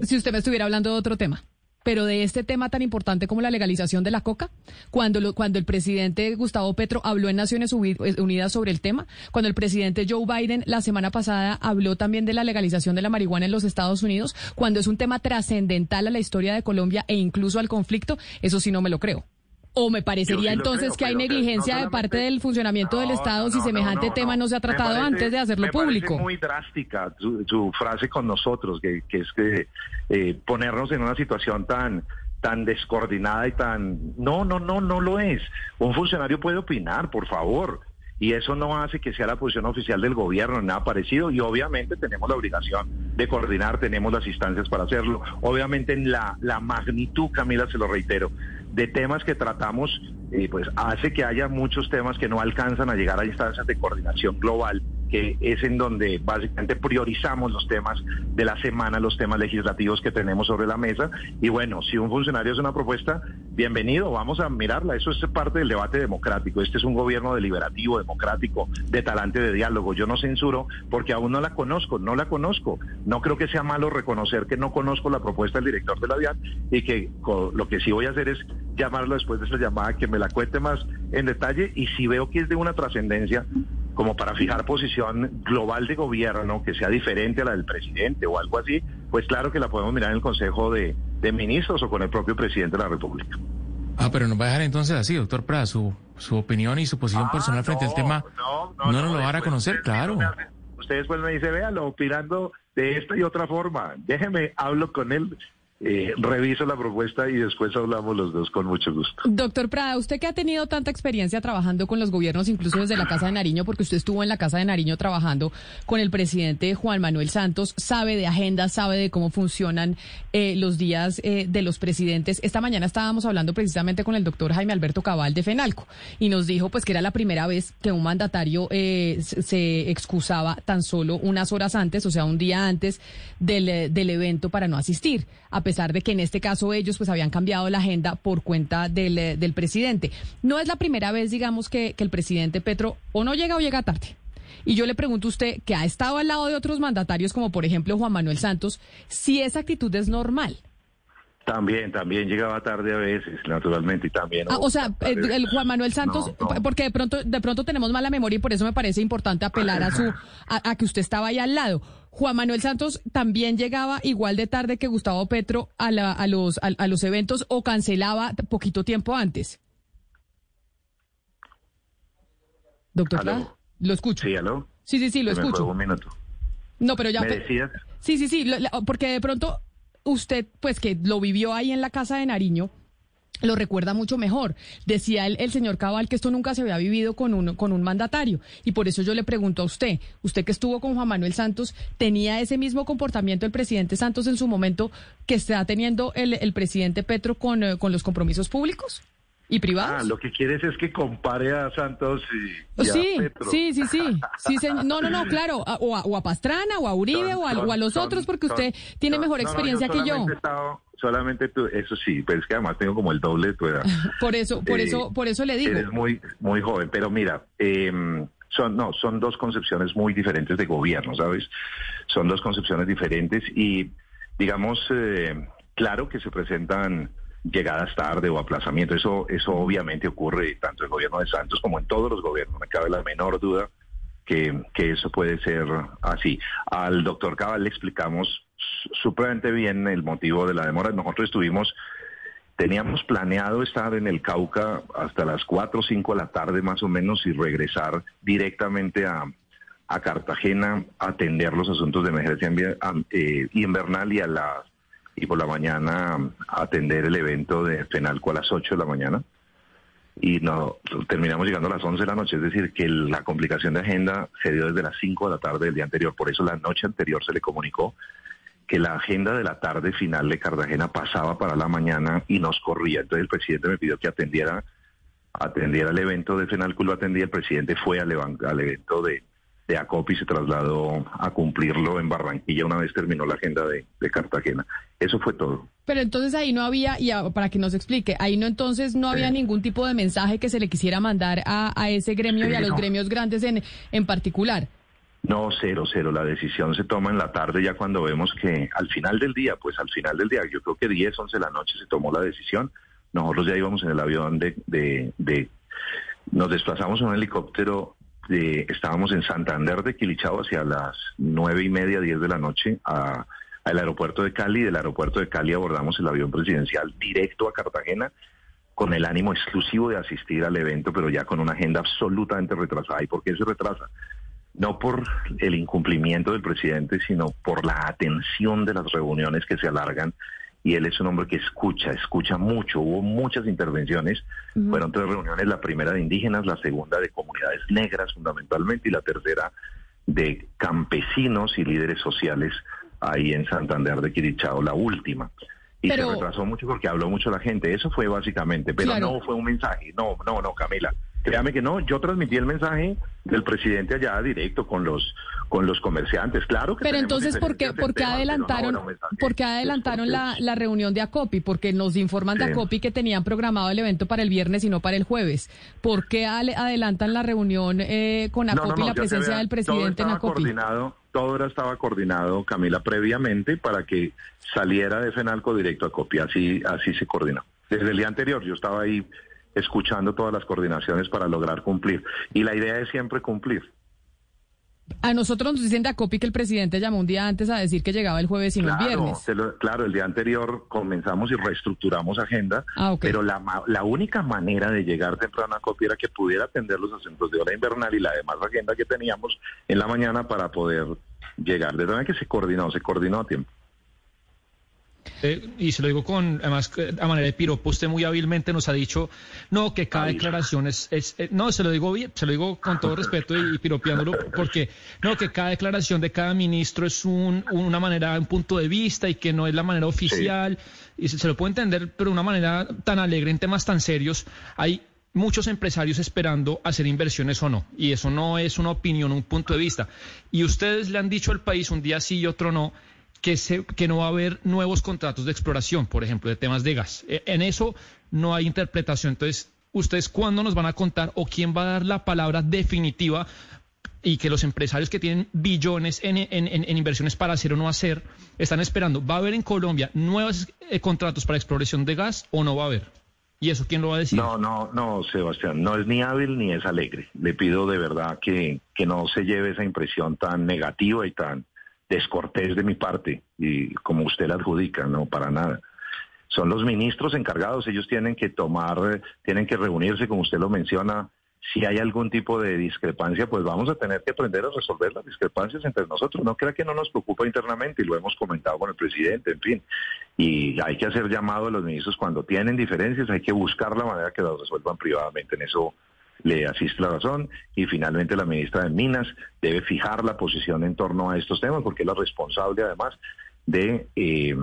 si usted me estuviera hablando de otro tema, pero de este tema tan importante como la legalización de la coca, cuando, lo- cuando el presidente Gustavo Petro habló en Naciones Uni- Unidas sobre el tema, cuando el presidente Joe Biden la semana pasada habló también de la legalización de la marihuana en los Estados Unidos, cuando es un tema trascendental a la historia de Colombia e incluso al conflicto, eso sí no me lo creo. ¿O me parecería sí entonces creo, que hay negligencia no de parte del funcionamiento del Estado no, si semejante tema no, se ha tratado parece- antes de hacerlo me público? Muy drástica su, su frase con nosotros, que, que es que eh, ponernos en una situación tan tan descoordinada y tan no no no no lo es un funcionario puede opinar por favor y eso no hace que sea la posición oficial del gobierno, nada parecido, y obviamente tenemos la obligación de coordinar, tenemos las instancias para hacerlo. Obviamente en la, la magnitud, Camila, se lo reitero, de temas que tratamos, eh, pues hace que haya muchos temas que no alcanzan a llegar a instancias de coordinación global, que es en donde básicamente priorizamos los temas de la semana, los temas legislativos que tenemos sobre la mesa. Y bueno, si un funcionario hace una propuesta, bienvenido, vamos a mirarla. Eso es parte del debate democrático. Este es un gobierno deliberativo, democrático, de talante de diálogo. Yo no censuro porque aún no la conozco, no la conozco. No creo que sea malo reconocer que no conozco la propuesta del director de la DIAN y que lo que sí voy a hacer es llamarlo después de esa llamada, que me la cuente más en detalle y si veo que es de una trascendencia como para fijar posición global de gobierno que sea diferente a la del presidente o algo así, pues claro que la podemos mirar en el Consejo de, de Ministros o con el propio presidente de la República. Ah, pero nos va a dejar entonces así, doctor Prada, su, su opinión y su posición Ah, personal frente al tema. no, No, no, nos lo van a conocer, claro. hace- Usted después me dice, véalo, opinando de esta y otra forma. Déjeme, hablo con él, eh, reviso la propuesta y después hablamos los dos con mucho gusto. Doctor Prada, usted que ha tenido tanta experiencia trabajando con los gobiernos, incluso desde la Casa de Nariño, porque usted estuvo en la Casa de Nariño trabajando con el presidente Juan Manuel Santos, sabe de agenda, sabe de cómo funcionan eh, los días eh, de los presidentes. Esta mañana estábamos hablando precisamente con el doctor Jaime Alberto Cabal de FENALCO y nos dijo pues que era la primera vez que un mandatario eh, se- excusaba tan solo unas horas antes, o sea, un día antes del, eh, del evento para no asistir, pesar de que en este caso ellos pues habían cambiado la agenda por cuenta del, eh, del presidente. No es la primera vez, digamos, que, que el presidente Petro o no llega o llega tarde. Y yo le pregunto a usted, que ha estado al lado de otros mandatarios, como por ejemplo Juan Manuel Santos, si esa actitud es normal. También, también llegaba tarde a veces, naturalmente, y también... Ah, o sea, tarde. el, el Juan Manuel Santos, No, no. porque de pronto, de pronto tenemos mala memoria y por eso me parece importante apelar a su, a, a que usted estaba ahí al lado. Juan Manuel Santos también llegaba igual de tarde que Gustavo Petro a, la, a los a, a los eventos o cancelaba poquito tiempo antes. Doctor, lo escucho. Sí, ¿aló? Sí, sí, sí, lo Se me fue escucho. un minuto. No, pero ya. ¿Me decías? Sí, sí, sí, lo- la- porque de pronto usted, pues que lo vivió ahí en la casa de Nariño, lo recuerda mucho mejor. Decía el, el señor Cabal que esto nunca se había vivido con un, con un mandatario. Y por eso yo le pregunto a usted, usted que estuvo con Juan Manuel Santos, ¿tenía ese mismo comportamiento el presidente Santos en su momento que está teniendo el, el presidente Petro con, eh, con los compromisos públicos y Ah, privados? lo que quieres es que compare a Santos y, y a Sí, Petro. sí, sí, sí, sí, señor. No, no, no, *laughs* claro, a- o a, o a Pastrana, o a Uribe, Son- o, a, son- o a los son- otros, porque usted tiene mejor no, no, experiencia que yo. solamente he estado- solamente tú, eso sí, pero es que además tengo como el doble de tu edad. *laughs* Por eso, por Eh, eso, por eso le digo. Eres muy, muy joven, pero mira, eh, son, no, son dos concepciones muy diferentes de gobierno, ¿sabes? Son dos concepciones diferentes y, digamos, eh, claro que se presentan llegadas tarde o aplazamientos. Eso, eso obviamente ocurre tanto en el gobierno de Santos como en todos los gobiernos. No me cabe la menor duda que, que eso puede ser así. Al doctor Cabal le explicamos supremamente bien el motivo de la demora. Nosotros estuvimos Teníamos planeado estar en el Cauca hasta las 4 o 5 de la tarde más o menos y regresar directamente a, a Cartagena a atender los asuntos de emergencia eh, invernal y a las y por la mañana atender el evento de FENALCO a las 8 de la mañana y no terminamos llegando a las 11 de la noche, es decir, que la complicación de agenda se dio desde las 5 de la tarde del día anterior, por eso la noche anterior se le comunicó que la agenda de la tarde final de Cartagena pasaba para la mañana y nos corría. Entonces el presidente me pidió que atendiera atendiera el evento de FENALCO, lo atendía, el presidente fue al, al evento de, de ACOPI se trasladó a cumplirlo en Barranquilla una vez terminó la agenda de, Cartagena. Eso fue todo. Pero entonces ahí no había, y para que nos explique, ahí no entonces no había ningún tipo de mensaje que se le quisiera mandar a, a ese gremio y a los gremios grandes en, en particular. No, cero, cero. La decisión se toma en la tarde ya cuando vemos que al final del día, pues al final del día, yo creo que 10, 11 de la noche se tomó la decisión. Nosotros ya íbamos en el avión de, de, de nos desplazamos en un helicóptero estábamos en Santander de Quilichao hacia las nueve y media, diez de la noche a, al aeropuerto de Cali. Del aeropuerto de Cali abordamos el avión presidencial directo a Cartagena con el ánimo exclusivo de asistir al evento, pero ya con una agenda absolutamente retrasada. ¿Y por qué se retrasa? No por el incumplimiento del presidente, sino por la atención de las reuniones que se alargan y él es un hombre que escucha, escucha mucho. Hubo muchas intervenciones, fueron tres reuniones, la primera de indígenas, la segunda de comunidades negras fundamentalmente y la tercera de campesinos y líderes sociales ahí en Santander de Quirichao, la última. Y se retrasó mucho porque habló mucho la gente, eso fue básicamente, pero no fue un mensaje, no, no, no, Camila. Créame que no, yo transmití el mensaje del presidente allá directo con los con los comerciantes, claro que Pero entonces ¿por qué, por qué adelantaron por qué adelantaron la, la, reunión de Acopi? Porque nos informan de Acopi que tenían programado el evento para el viernes y no para el jueves. ¿Por qué adelantan la reunión eh, con Acopi y la presencia del presidente en Acopi? Coordinado, todo estaba coordinado, Camila, previamente para que saliera de Fenalco directo a Acopi, así así se coordinó. Desde el día anterior yo estaba ahí escuchando todas las coordinaciones para lograr cumplir. Y la idea es siempre cumplir. A nosotros nos dicen de ACOPI que el presidente llamó un día antes a decir que llegaba el jueves y no el viernes. claro, el día anterior comenzamos y reestructuramos agenda, ah, pero la, la única manera de llegar temprano a ACOPI era que pudiera atender los asuntos de hora invernal y la demás agenda que teníamos en la mañana para poder llegar. De manera que se coordinó, se coordinó a tiempo. Eh, y se lo digo con, además, a manera de piropo, usted muy hábilmente nos ha dicho, no, que cada declaración es, eh, no, se lo digo bien, se lo digo con todo respeto y, piropeándolo, porque, no, que cada declaración de cada ministro es un, una manera, un punto de vista y que no es la manera oficial, y se, lo puedo entender, pero de una manera tan alegre en temas tan serios, hay muchos empresarios esperando hacer inversiones o no. Y eso no es una opinión, un punto de vista. Y ustedes le han dicho al país un día sí y otro no, que, se, que no va a haber nuevos contratos de exploración, por ejemplo, de temas de gas. E, en eso no hay interpretación. Entonces, ¿ustedes cuándo nos van a contar o quién va a dar la palabra definitiva y que los empresarios que tienen billones en, inversiones para hacer o no hacer están esperando? ¿Va a haber en Colombia nuevos eh, contratos para exploración de gas o no va a haber? ¿Y eso quién lo va a decir? No, no, no, Sebastián, no es ni hábil ni es alegre. Le pido de verdad que no se lleve esa impresión tan negativa y tan descortés de mi parte, y como usted la adjudica, no, para nada. Son los ministros encargados, ellos tienen que tomar, tienen que reunirse, como usted lo menciona. Si hay algún tipo de discrepancia, pues vamos a tener que aprender a resolver las discrepancias entre nosotros. No crea que no nos preocupa internamente y lo hemos comentado con el presidente, en fin. Y hay que hacer llamado a los ministros cuando tienen diferencias, hay que buscar la manera que las resuelvan privadamente. En eso le asiste la razón y finalmente la ministra de Minas debe fijar la posición en torno a estos temas porque es la responsable además de eh,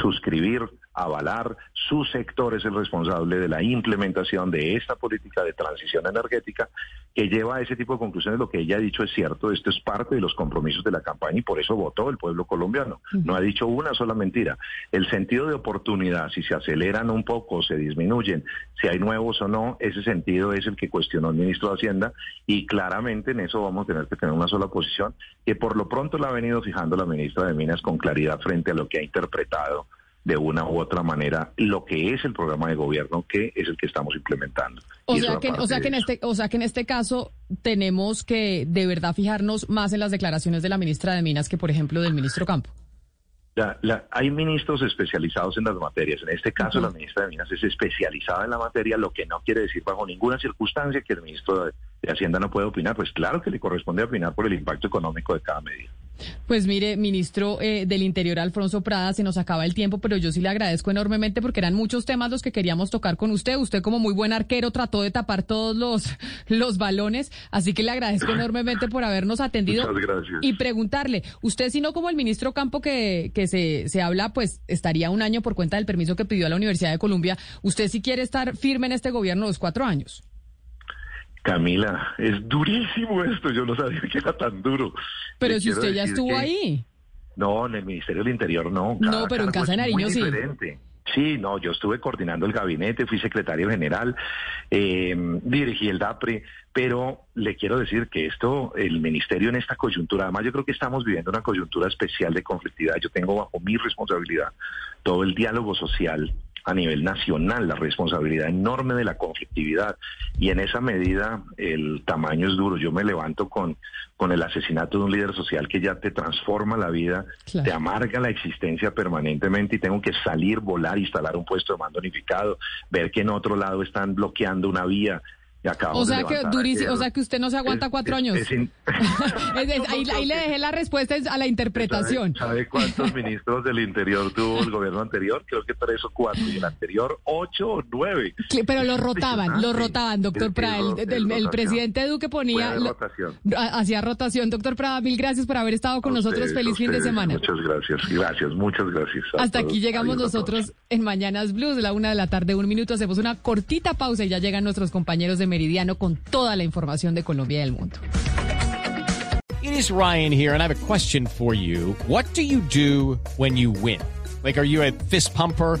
suscribir avalar, su sector es el responsable de la implementación de esta política de transición energética que lleva a ese tipo de conclusiones. Lo que ella ha dicho es cierto, esto es parte de los compromisos de la campaña y por eso votó el pueblo colombiano. No ha dicho una sola mentira. El sentido de oportunidad, si se aceleran un poco, se disminuyen, si hay nuevos o no, ese sentido es el que cuestionó el ministro de Hacienda y claramente en eso vamos a tener que tener una sola posición que por lo pronto la ha venido fijando la ministra de Minas con claridad frente a lo que ha interpretado de una u otra manera lo que es el programa de gobierno que es el que estamos implementando. O sea que, o sea que en este, o sea que en este caso tenemos que de verdad fijarnos más en las declaraciones de la ministra de Minas que por ejemplo del ministro Campo. hay ministros especializados en las materias. En este caso, la ministra de Minas es especializada en la materia, lo que no quiere decir bajo ninguna circunstancia que el ministro de, de Hacienda no pueda opinar. Pues claro que le corresponde opinar por el impacto económico de cada medida. Pues mire, ministro eh, del Interior, Alfonso Prada, se nos acaba el tiempo, pero yo sí le agradezco enormemente porque eran muchos temas los que queríamos tocar con usted. Usted como muy buen arquero trató de tapar todos los, *laughs* los balones, así que le agradezco enormemente por habernos atendido. Muchas gracias. Y preguntarle, usted si no como el ministro Campo que, que se, se habla, pues estaría un año por cuenta del permiso que pidió a la Universidad de Columbia, usted sí quiere estar firme en este gobierno los cuatro años. Camila, es durísimo esto, yo no sabía que era tan duro. Pero si usted ya estuvo ahí. No, en el Ministerio del Interior no. no, pero en Casa de Nariño sí. Sí, no, yo estuve coordinando el gabinete, fui secretario general, eh, dirigí el DAPRE, pero le quiero decir que esto, el ministerio en esta coyuntura, además yo creo que estamos viviendo una coyuntura especial de conflictividad. Yo tengo bajo mi responsabilidad todo el diálogo social a nivel nacional, la responsabilidad enorme de la conflictividad. Y en esa medida el tamaño es duro. Yo me levanto con, con el asesinato de un líder social que ya te transforma la vida, te amarga la existencia permanentemente y tengo que salir, volar, instalar un puesto de mando unificado, ver que en otro lado están bloqueando una vía, o sea que durísimo, o sea que usted no se aguanta cuatro años. ahí, le dejé la respuesta a la interpretación. ¿Sabe, *laughs* cuántos ministros del interior tuvo el gobierno anterior? Creo que tres o cuatro. Y el anterior, ocho o nueve. Pero lo rotaban, lo rotaban, doctor Prada. El, presidente Duque ponía... Hacía rotación. Doctor Prada, mil gracias por haber estado con nosotros. Feliz fin de semana. Muchas gracias. Gracias, muchas gracias. Hasta aquí llegamos nosotros en Mañanas Blues, la una de la tarde, un minuto. Hacemos una cortita pausa y ya llegan nuestros compañeros de Meridiano con toda la información de Colombia y del mundo. It is Ryan here and I have a question for you. What do you do when you win? Like, are you a fist pumper?